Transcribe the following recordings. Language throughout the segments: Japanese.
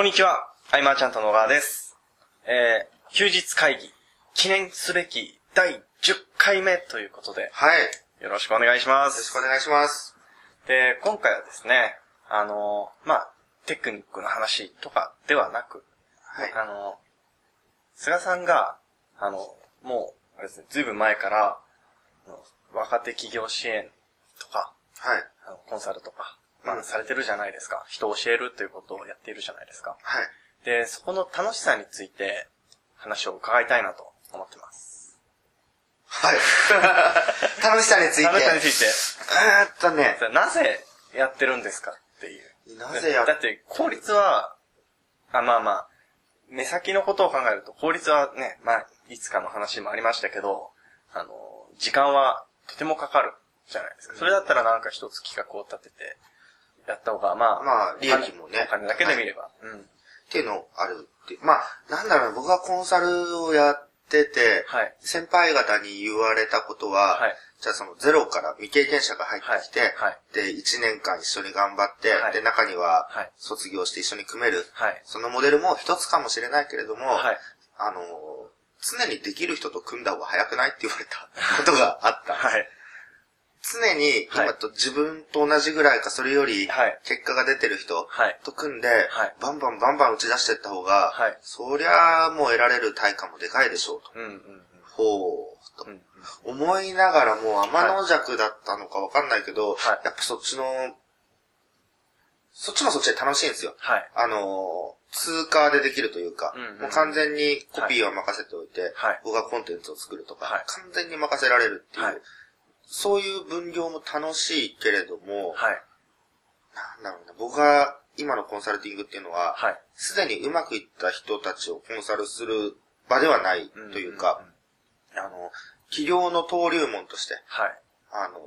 こんにちは、アイマーちゃんと野川です。えー、休日会議、記念すべき第10回目ということで、はい。よよろしくお願いしまろしす。くお願いします。で、今回はですね、あのーまあ、テクニックの話とかではなく、はい。あのー菅さんが、あの、もう、あれですね、ずいぶん前から、若手企業支援とか、はい。あのコンサルとか、まあ、うんされてるじゃないですか。人を教えるということをやっているじゃないですか。はい。で、そこの楽しさについて話を伺いたいなと思ってます。はい。楽しさについて。楽しさについて、えーっとね、なぜやってるんですかっていう。なぜやだって効率は、あ、まあまあ、目先のことを考えると効率はね、まあ、いつかの話もありましたけど、あの、時間はとてもかかるじゃないですか。それだったらなんか一つ企画を立てて、やった方が、まあ、まあ利益もねお金だけで見れば。うん。っていうのあるって。まあ、なんだろうな、僕がコンサルをやってて、はい。先輩方に言われたことは、はい。じゃあそのゼロから未経験者が入ってきて、はい。で、1年間一緒に頑張って、はいで、中にははい。卒業して一緒に組める、はい。そのモデルも一つかもしれないけれども、はい。あの、常にできる人と組んだ方が早くないって言われたことがあった。はい。常にはい今と自分と同じぐらいかそれよりはい。結果が出てる人はい。と組んで、はいバンバンバンバン打ち出していった方が、はい。そりゃあもう得られる対価もでかいでしょうと。うんうんうん。ほう、と思いながらもう天の弱だったのかわかんないけど、はいやっぱそっちの、そっちもそっちで楽しいんですよ。はい。あのー、通過でできるというか、うんうんもう完全にコピーを任せておいて、はい。僕がコンテンツを作るとか、はい完全に任せられるっていう、はいそういう分業も楽しいけれども、はい。なんだろうな、僕が今のコンサルティングっていうのは、はい。すでにうまくいった人たちをコンサルする場ではないというか、あの、企業の登竜門として、はい。あの、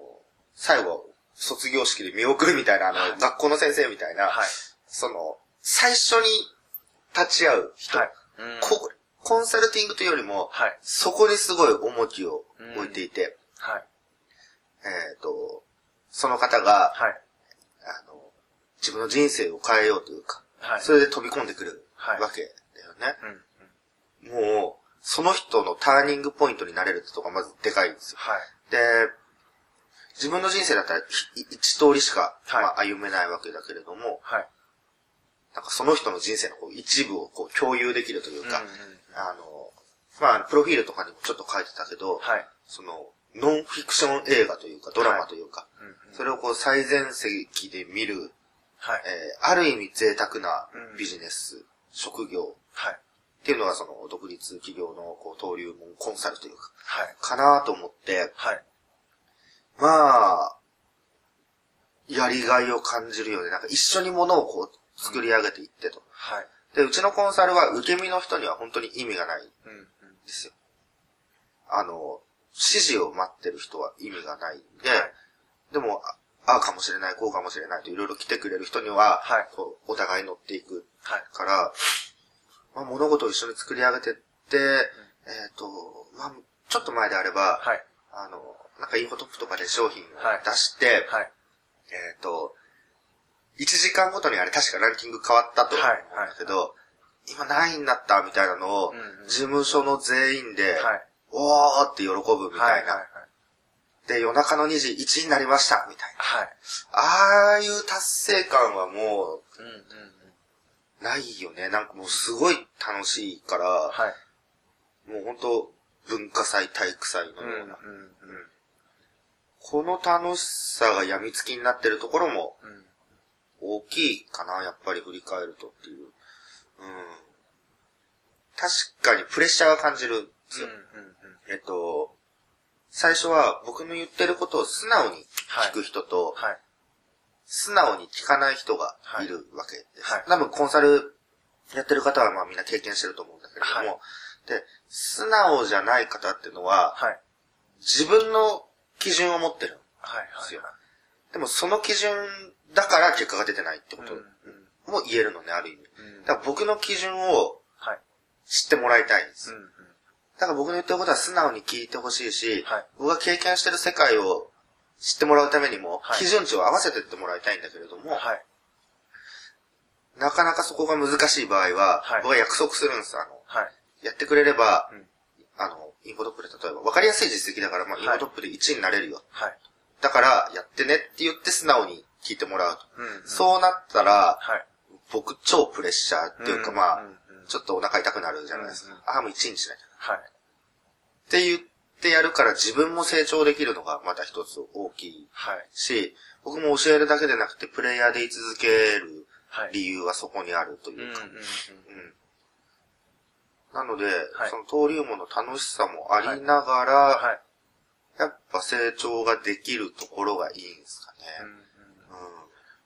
最後、卒業式で見送るみたいな、あの、はい学校の先生みたいな、はい。その、最初に立ち会う人、はい。うんこコンサルティングというよりも、はい。そこにすごい重きを置いていて、はい。えっ、と、その方が、はい。あの、自分の人生を変えようというか、はい。それで飛び込んでくるはいわけだよね。うん。うんもう、その人のターニングポイントになれるってとこがまずでかいんですよ。はい。で、自分の人生だったらひ一通りしか、はいまあ、歩めないわけだけれども、はい。なんかその人の人生のこう一部をこう共有できるというか、うんうんあの、まあ、プロフィールとかにもちょっと書いてたけど、はい。その、ノンフィクション映画というか、ドラマというか、うんうんそれをこう最前席で見る、はい。えーある意味贅沢なうんビジネス、職業はい。っていうのがその独立企業のこう登竜門コンサルというか、はい。かなと思って、はい。まあ、やりがいを感じるよね。なんか一緒に物をこう作り上げていってと。はい。で、うちのコンサルは受け身の人には本当に意味がないんうんうん。ですよ。あの、指示を待ってる人は意味がないんで、はいでも、あああかもしれない、こうかもしれないといろいろ来てくれる人には、はいこうお互い乗っていくはい。から、まあ、物事を一緒に作り上げてって、えっ、と、まあ、ちょっと前であれば、はい。あの、なんかインフォトップとかで商品をはい出して、はい。えっ、と、1時間ごとにあれ確かランキング変わったと思うんだけど、今何位になったみたいなのを、うんうん事務所の全員で、はい。おーって喜ぶみたいな。はい。で、夜中の2時1位になりましたみたいはい。な。ああいう達成感はもうんうんうん。うないよね。なんかもうすごい楽しいから、はい。もう本当文化祭、体育祭のうんうんような。この楽しさが病みつきになってるところもうん。うん。大きいかな、やっぱり振り返るとっていう。うん。確かにプレッシャーが感じるんですよ。うんうんうん。えっと、最初は僕の言ってることを素直に聞く人と、はい。素直に聞かない人がいるわけです。はい多分コンサルやってる方はまあみんな経験してると思うんだけれども、はいで、素直じゃない方っていうのは、はい。自分の基準を持ってる。はい。ですよでもその基準だから結果が出てないってことも言えるのね、ある意味。うん。だから僕の基準をはい。知ってもらいたいんです。うんうん。だから僕の言ってることは素直に聞いてほしいし、はい僕が経験してる世界を知ってもらうためにも、はい基準値を合わせてってもらいたいんだけれども、はい。なかなかそこが難しい場合は、はい僕は約束するんです。あの、はい。やってくれれば、うんあの、インフォトップで例えば、わかりやすい実績だから、まあ、インフォトップで1位になれるよ。はい。だから、やってねって言って素直に聞いてもらうと。うんうんそうなったら、はい。僕超プレッシャーっていうか、うんまあ、うんうんちょっとお腹痛くなるじゃないですか。ああ、もう1位にしなきゃ。はい。って言ってやるから自分も成長できるのがまた一つ大きいはい。し、僕も教えるだけでなくてプレイヤーで居続けるはい。理由はそこにあるというか。なので、はいその登竜門の楽しさもありながら、はい。やっぱ成長ができるところがいいんですかうんうんね。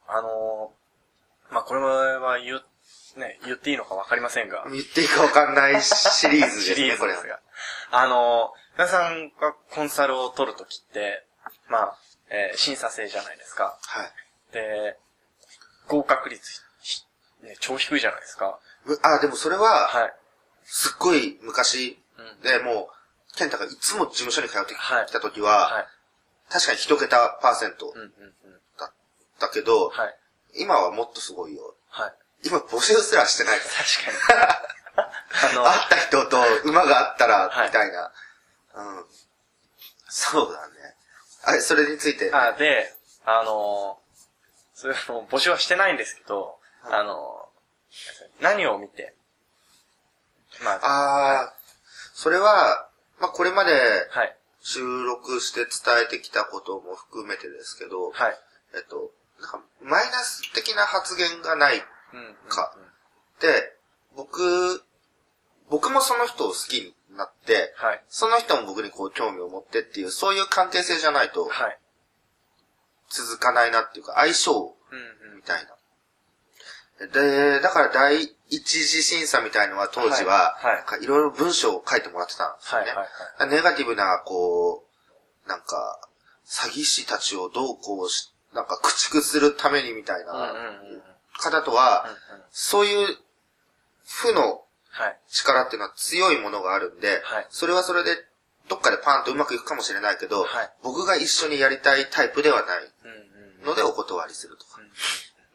あのー、まあ、これは言う、ね、言っていいのかわかりませんがうん。。言っていいかわかんないシリーズです シリね、これはーズです。が。あのー、皆さんがコンサルを取るときって、まあ、えー審査制じゃないですか。はい。で、合格率、ひね、超低いじゃないですか。うあ、でもそれは、はい。すっごい昔うんで、もう、ケンタがいつも事務所に通ってはいきた時は、はい。確かに一桁パーセントうんうんうん。だったけど、はい。今はもっとすごいよ。はい。今募集すらしてないから。確かに。あの、会った人と馬があったら、はいみたいな。うん。そうだね。あれ、それについて、あ、で、あのー、それも募集はしてないんですけど、あのー、何を見て、まあ、あー、それは、まあ、これまではい。収録して伝えてきたことも含めてですけど、はい。えっと、なんか、マイナス的な発言がないかって、僕、僕もその人を好きになって、はい。その人も僕にこう興味を持ってっていう、そういう関係性じゃないとはい。続かないなっていうか、相性みたいな。で、だから第一次審査みたいのは当時は、はいろいろ文章を書いてもらってたんですよね。はいはいはい。ネガティブな、こう、なんか、詐欺師たちをどうこうし、なんか駆逐するためにみたいな。方とは、うんうんそういう負のはい。力っていうのは強いものがあるんで、はいそれはそれでどっかでパンとうまくいくかもしれないけど、はい僕が一緒にやりたいタイプではないうんうんうん。のでお断りするとか。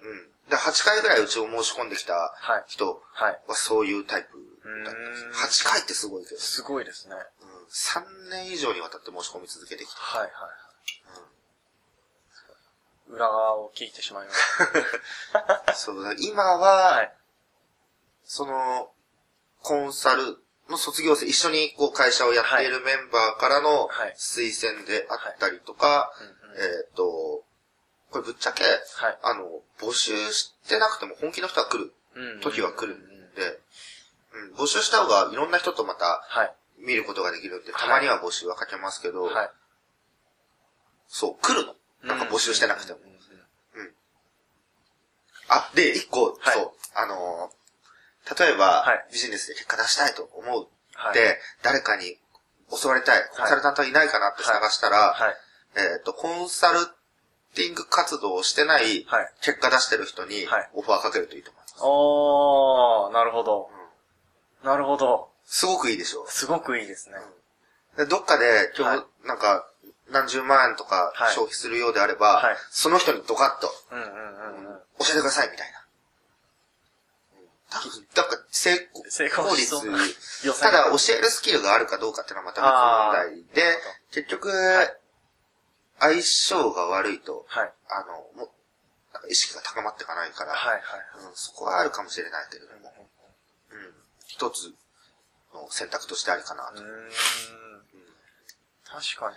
うんうんうん。で、8回ぐらいうちを申し込んできたはい。人はそういうタイプだったんです。8回ってすごいけど、すごいですね。うん、3年以上にわたって申し込み続けてきた。はいはいはい。裏側を聞いてしまいまし そうだ、今は、た。はい。その、コンサルの卒業生、一緒にこう会社をやっているメンバーからのはい推薦であったりとか、えっ、と、これぶっちゃけ、はい。あの、募集してなくても本気の人は来るうん時は来るんで、うん、募集した方がいろんな人とまたはい。見ることができるんで、はいたまには募集はかけますけど、はい。そう、来るの。なんか募集してなくても。うんあ、で、一個、はいそう、あのー例えば、はいビジネスで結果出したいと思うはい。で、誰かに教わりたい、コンサルタントいないかなって探したら、はい。えっ、と、コンサルティング活動をしてない、はい。結果出してる人にはい、オファーかけるといいと思います。おー、なるほど。なるほど。すごくいいでしょすごくいいですね。でどっかで今日、はなんか、何十万円とかはい消費するようであれば、はいその人にドカッと、うんうんうんうん。教えてくださいみたいな。多分、だから成功成功しそうな予た算だ、教えるスキルがあるかどうかっていうのはまた別問題で、結局、はい相性が悪いと、はい。あの、も意識が高まっていかないから、はいはい。うん、そこはあるかもしれないけれども、うん、一つの選択としてありかなと。うーん。確かに。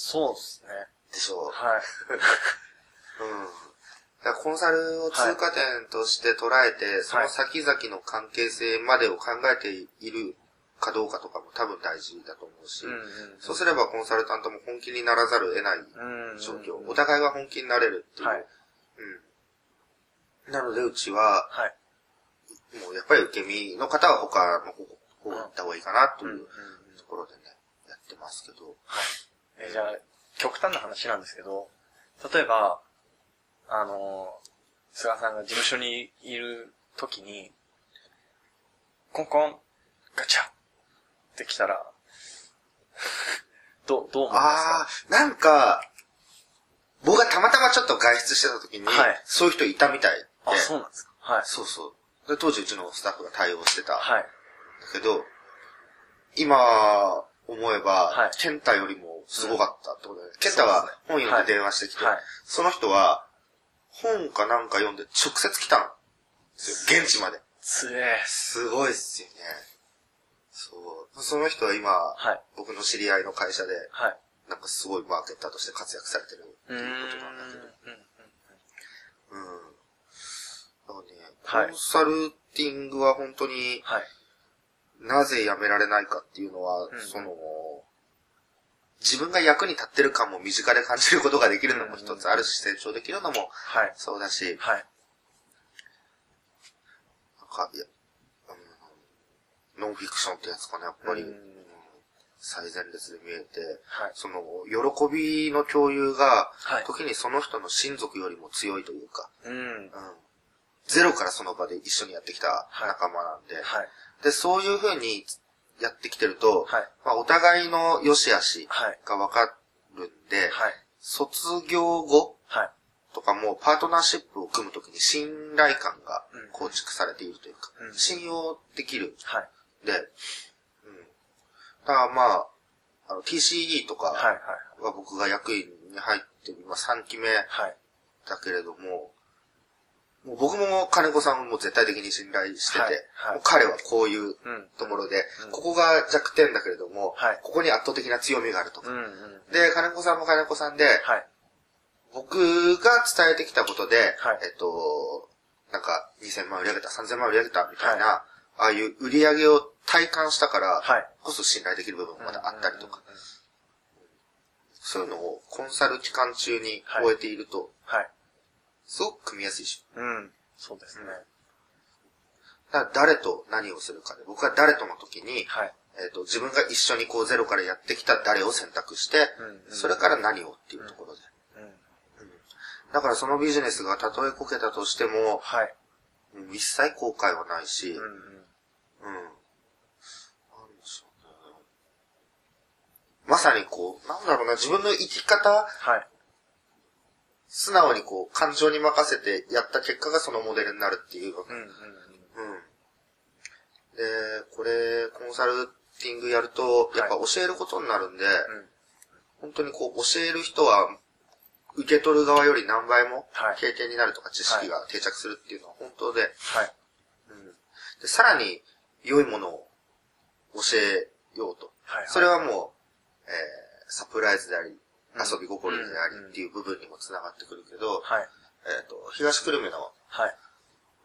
そうですね。でしょう。はい。うん。だコンサルを通過点として捉えて、その先々の関係性までを考えているかどうかとかも多分大事だと思うし、うんうん。そうすればコンサルタントも本気にならざるを得ないうん。状況。お互いが本気になれるっていう。はい。うん。なので、うちは、はい。もうやっぱり受け身の方は他の方方行った方がいいかなというところでね、やってますけど。はい。え、じゃあ、極端な話なんですけど、例えば、あの、菅さんが事務所にいる時に、コンコン、ガチャって来たら、どう、どう思いますか？ああ、なんか、僕がたまたまちょっと外出してた時に、はいそういう人いたみたいで、あ、そうなんですか？はい。そうそう。で、当時うちのスタッフが対応してた。はい。だけど、今思えば、はいケンタよりもすごかったってことで、ケンタは本読んで電話してきて、はい。その人は本かなんか読んで直接来たんですよ。現地まで。つえ。すごいっすよね。そう。その人は今、はい。僕の知り合いの会社で、はい。なんかすごいマーケッターとして活躍されてるって。いうことなんだけど。うん。だからね、はいコンサルティングは本当にはい。なぜやめられないかっていうのは、うんその、自分が役に立ってる感も身近で感じることができるのも一つあるし、成長できるのもはい。そうだし、はい。なんか、いや、うん、ノンフィクションってやつかな、やっぱり、最前列で見えて、はい。その、喜びの共有が、はい。時にその人の親族よりも強いというか、うん。うん、ゼロからその場で一緒にやってきた仲間なんで、はい。で、そういう風にやってきてると、はい。まあ、お互いの良し悪しはい。がわかるんで、はい。卒業後はい。とかもパートナーシップを組むときに信頼感がうん構築されているというか、うん信用できるはい。で、うん。だからまあ、あの TCE とかは僕が役員に入って今3期目はい。だけれども、もう僕も金子さんをもう絶対的に信頼してて、はいはい彼はこういううん。ところで、うんここが弱点だけれども、はいここに圧倒的な強みがあるとか。うん。うん。で、金子さんも金子さんで、はい。僕が伝えてきたことで、はいえっと、なんか2000万売り上げた、3000万売り上げたみたいな、ああいう売り上げを体感したから、はい。こそ信頼できる部分もまだあったりとか、うん。そういうのをコンサル期間中に終えていると、はい。すごく組みやすいし。うん。そうですね。だから誰と何をするかで、僕が誰との時に、はい。えっ、と、自分が一緒にこうゼロからやってきた誰を選択して、うんそれから何をっていうところで。うん。だからそのビジネスがたとえこけたとしても、はい。うん一切後悔はないし、うん。うん。うん。なんでしょうね。まさにこう、なんだろうな、自分の生き方、はい。素直にこう、感情に任せてやった結果がそのモデルになるっていうのうん。うん。うん。で、これ、コンサルティングやると、やっぱ教えることになるんで、うん。本当にこう、教える人は、受け取る側より何倍もはい経験になるとか知識が定着するっていうのは本当で、はい。うん、でさらに良いものを教えようと。はい。それはもう、えー、サプライズであり、うん遊び心でありうんっていう部分にもつながってくるけど、はい。えっ、と、東久留米のはい。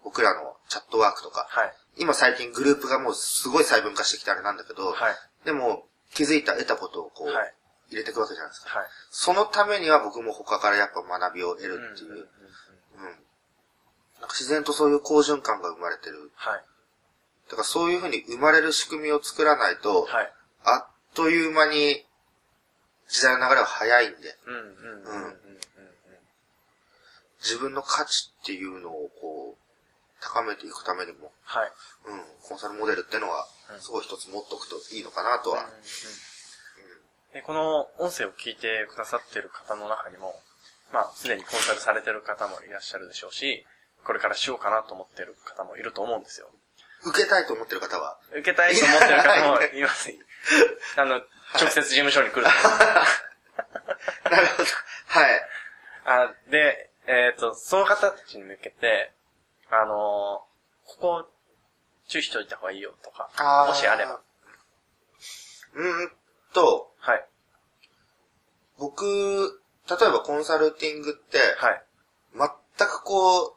僕らのチャットワークとか、はい。今最近グループがもうすごい細分化してきたあれなんだけど、はい。でも気づいた、得たことをこう、はい。入れていくわけじゃないですか。はい。そのためには僕も他からやっぱ学びを得るっていう、うん。なんか自然とそういう好循環が生まれてる。はい。だからそういうふうに生まれる仕組みを作らないと、はい。あっという間に時代の流れは早いんで、自分の価値っていうのをこう、高めていくためにも、はい。うん、コンサルモデルってのはうん、すごい一つ持っとくといいのかなとは。でこの音声を聞いてくださってる方の中にも、まあ、すでにコンサルされてる方もいらっしゃるでしょうし、これからしようかなと思ってる方もいると思うんですよ。受けたいと思ってる方は、受けたいと思ってる方もいます。あの、直接事務所に来る。なるほど。はい。あで、えっ、と、その方たちに向けて、あのここ、注意しておいた方がいいよとか、もしあれば。うーんと、はい。僕、例えばコンサルティングって、はい。全くこう、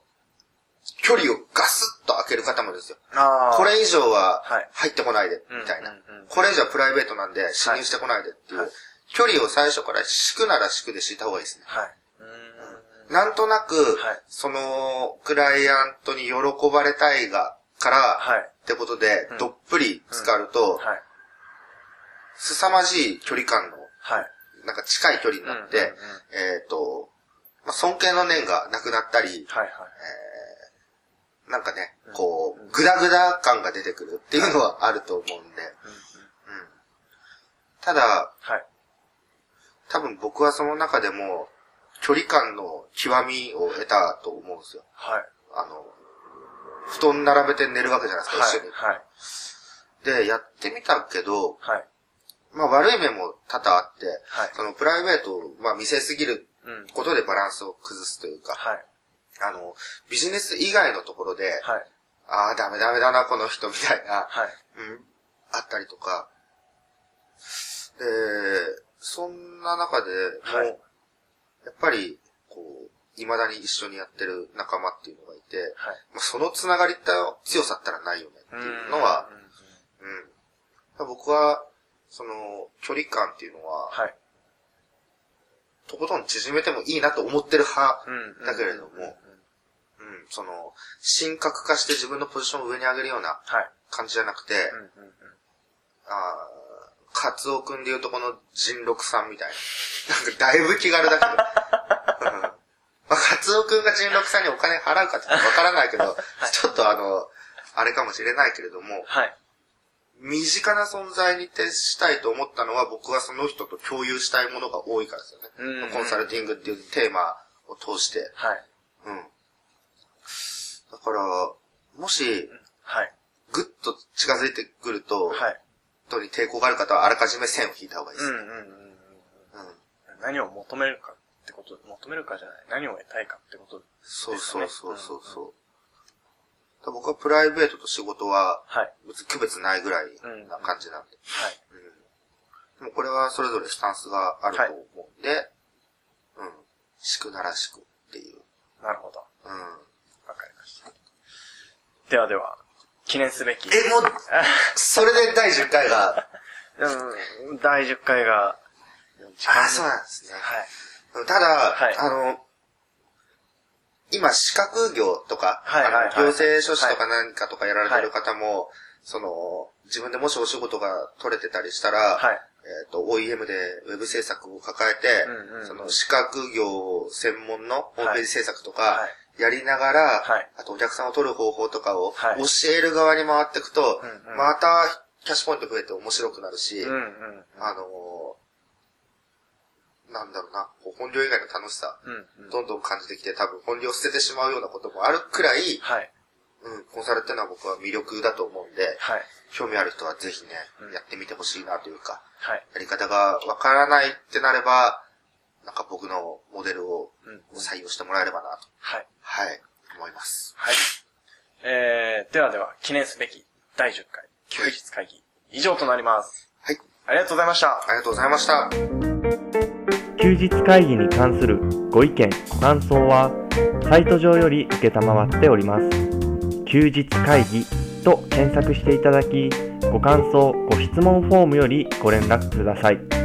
距離をガスッと開ける方もですよ。あこれ以上ははい。入ってこないで、みたいな。これ以上はプライベートなんで侵入してこないでっていう。はい、距離を最初から敷くなら敷くで敷いた方がいいですね。なんとなくはい、その、クライアントに喜ばれたいが、から、はい。ってことでうん、どっぷり浸かると、はい。凄まじい距離感の、はい。なんか近い距離になって、えっと、まあ、尊敬の念がなくなったり、なんかね、こう、グダグダ感が出てくるっていうのはあると思うんで、うん。ただ、はい。多分僕はその中でも、距離感の極みを得たと思うんですよ。はい。あの、布団並べて寝るわけじゃないですか、一緒に。はい。で、やってみたけど、はい。まあ悪い面も多々あって、はいそのプライベートを、まあ見せすぎるうん。ことでバランスを崩すというか、はい。あの、ビジネス以外のところで、はい。ああ、ダメダメだな、この人みたいな、はい。うん、あったりとか。で、そんな中でも、はいやっぱり、こう、未だに一緒にやってる仲間っていうのがいて、はい。まあ、そのつながりった強さったらないよねっていうのは、うん。僕は、その、距離感っていうのは、はい。とことん縮めてもいいなと思ってる派、うん。だけれどもうんその、神格化して自分のポジションを上に上げるようなはい。感じじゃなくて、うんうんうん。あーカツオくんでいうとこの人六さんみたいな。なんかだいぶ気軽だけど。うんまあ、カツオくんが人六さんにお金払うかってわからないけど、ちょっとあの、あれかもしれないけれども、はい。身近な存在に徹したいと思ったのは僕はその人と共有したいものが多いからですよね。うんうんコンサルティングっていうテーマを通して。はい。うん。だから、もし、はい。ぐっと近づいてくると、はい。本当に抵抗がある方はあらかじめ線を引いた方がいいです。うんうんうんうん。うん何を求めるかってこと、求めるかじゃない。何を得たいかってこと。そうそうそうそうそう。だから僕はプライベートと仕事ははい。別に区別ないぐらいな感じなんで。はい。うんでもこれはそれぞれスタンスがあると思うんで、うん。しくならしくっていう。なるほど。うん。ではでは、記念すべき。え、もう、それで第10回が、うん、第10回が、あ、そうなんですね。はい。ただ、はいあの、今、資格業とか、はいはいはいあの行政書士とか何かとかやられてる方も、その、自分でもしお仕事が取れてたりしたら、はい。えっ、と、OEM でウェブ制作を抱えて、うんうんうんその資格業専門のホームページ制作とかは、やりながら、はいあとお客さんを取る方法とかをはい教える側に回っていくと、うんうんまたキャッシュポイント増えて面白くなるし、うんうん。あのーなんだろうな、本業以外の楽しさ、うんうん。どんどん感じてきて、多分本業を捨ててしまうようなこともあるくらい、はい。うん、コンサルっていうのは僕は魅力だと思うんで、はい。興味ある人はぜひね、うんやってみてほしいなというか、はい。やり方がわからないってなれば、なんか僕のモデルをうん。採用してもらえればなと、はい。はい、思います。はい。えー、ではでは、記念すべき第10回、休日会議、以上となります。はい、ありがとうございました。ありがとうございました。休日会議に関するご意見、ご感想は、サイト上より受けたまわっております。休日会議と検索していただき、ご感想、ご質問フォームよりご連絡ください。